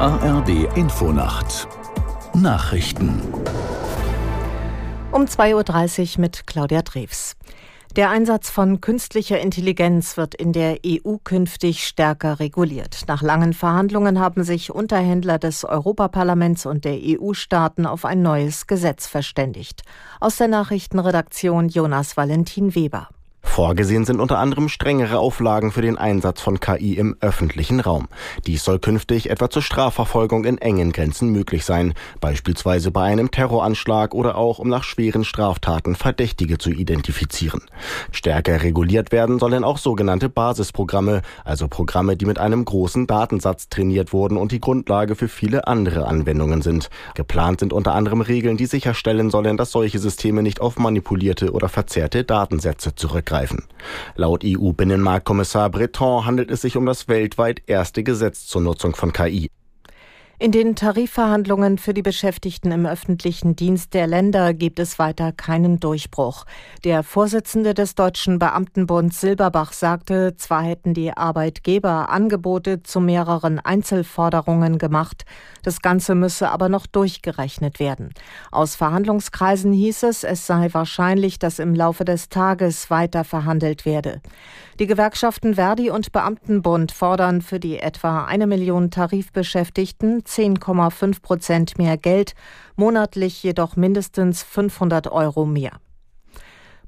ARD Infonacht Nachrichten um 2.30 Uhr mit Claudia Drews. Der Einsatz von künstlicher Intelligenz wird in der EU künftig stärker reguliert. Nach langen Verhandlungen haben sich Unterhändler des Europaparlaments und der EU-Staaten auf ein neues Gesetz verständigt. Aus der Nachrichtenredaktion Jonas Valentin Weber. Vorgesehen sind unter anderem strengere Auflagen für den Einsatz von KI im öffentlichen Raum. Dies soll künftig etwa zur Strafverfolgung in engen Grenzen möglich sein, beispielsweise bei einem Terroranschlag oder auch um nach schweren Straftaten Verdächtige zu identifizieren. Stärker reguliert werden sollen auch sogenannte Basisprogramme, also Programme, die mit einem großen Datensatz trainiert wurden und die Grundlage für viele andere Anwendungen sind. Geplant sind unter anderem Regeln, die sicherstellen sollen, dass solche Systeme nicht auf manipulierte oder verzerrte Datensätze zurückgreifen greifen. Laut EU-Binnenmarktkommissar Breton handelt es sich um das weltweit erste Gesetz zur Nutzung von KI. In den Tarifverhandlungen für die Beschäftigten im öffentlichen Dienst der Länder gibt es weiter keinen Durchbruch. Der Vorsitzende des Deutschen Beamtenbunds Silberbach sagte, zwar hätten die Arbeitgeber Angebote zu mehreren Einzelforderungen gemacht, das Ganze müsse aber noch durchgerechnet werden. Aus Verhandlungskreisen hieß es, es sei wahrscheinlich, dass im Laufe des Tages weiter verhandelt werde. Die Gewerkschaften Verdi und Beamtenbund fordern für die etwa eine Million Tarifbeschäftigten 10,5 Prozent mehr Geld, monatlich jedoch mindestens 500 Euro mehr.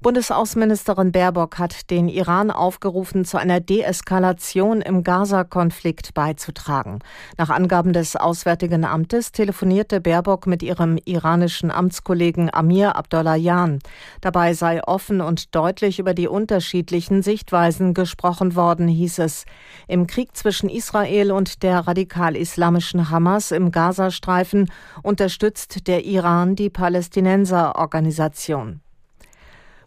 Bundesaußenministerin Baerbock hat den Iran aufgerufen, zu einer Deeskalation im Gaza-Konflikt beizutragen. Nach Angaben des Auswärtigen Amtes telefonierte Baerbock mit ihrem iranischen Amtskollegen Amir Abdollahian. Dabei sei offen und deutlich über die unterschiedlichen Sichtweisen gesprochen worden, hieß es. Im Krieg zwischen Israel und der radikal-islamischen Hamas im Gazastreifen unterstützt der Iran die Palästinenserorganisation.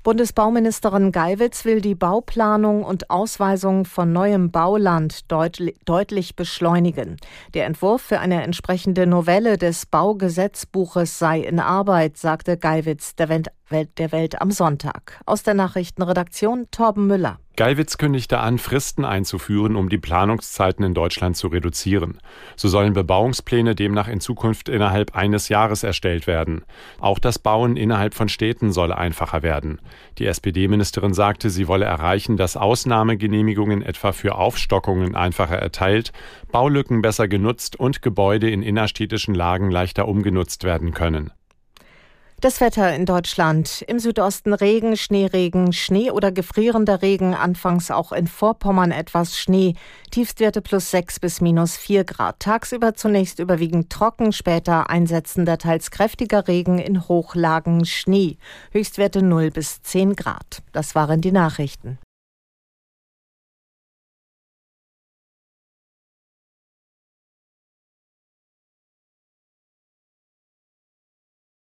Bundesbauministerin Geiwitz will die Bauplanung und Ausweisung von neuem Bauland deutlich, deutlich beschleunigen. Der Entwurf für eine entsprechende Novelle des Baugesetzbuches sei in Arbeit, sagte Geiwitz der der Welt am Sonntag. Aus der Nachrichtenredaktion Torben Müller. Geiwitz kündigte an, Fristen einzuführen, um die Planungszeiten in Deutschland zu reduzieren. So sollen Bebauungspläne demnach in Zukunft innerhalb eines Jahres erstellt werden. Auch das Bauen innerhalb von Städten soll einfacher werden. Die SPD-Ministerin sagte, sie wolle erreichen, dass Ausnahmegenehmigungen etwa für Aufstockungen einfacher erteilt, Baulücken besser genutzt und Gebäude in innerstädtischen Lagen leichter umgenutzt werden können. Das Wetter in Deutschland. Im Südosten Regen, Schneeregen, Schnee oder gefrierender Regen, anfangs auch in Vorpommern etwas Schnee. Tiefstwerte plus 6 bis minus 4 Grad. Tagsüber zunächst überwiegend trocken, später einsetzender, teils kräftiger Regen, in Hochlagen Schnee. Höchstwerte 0 bis 10 Grad. Das waren die Nachrichten.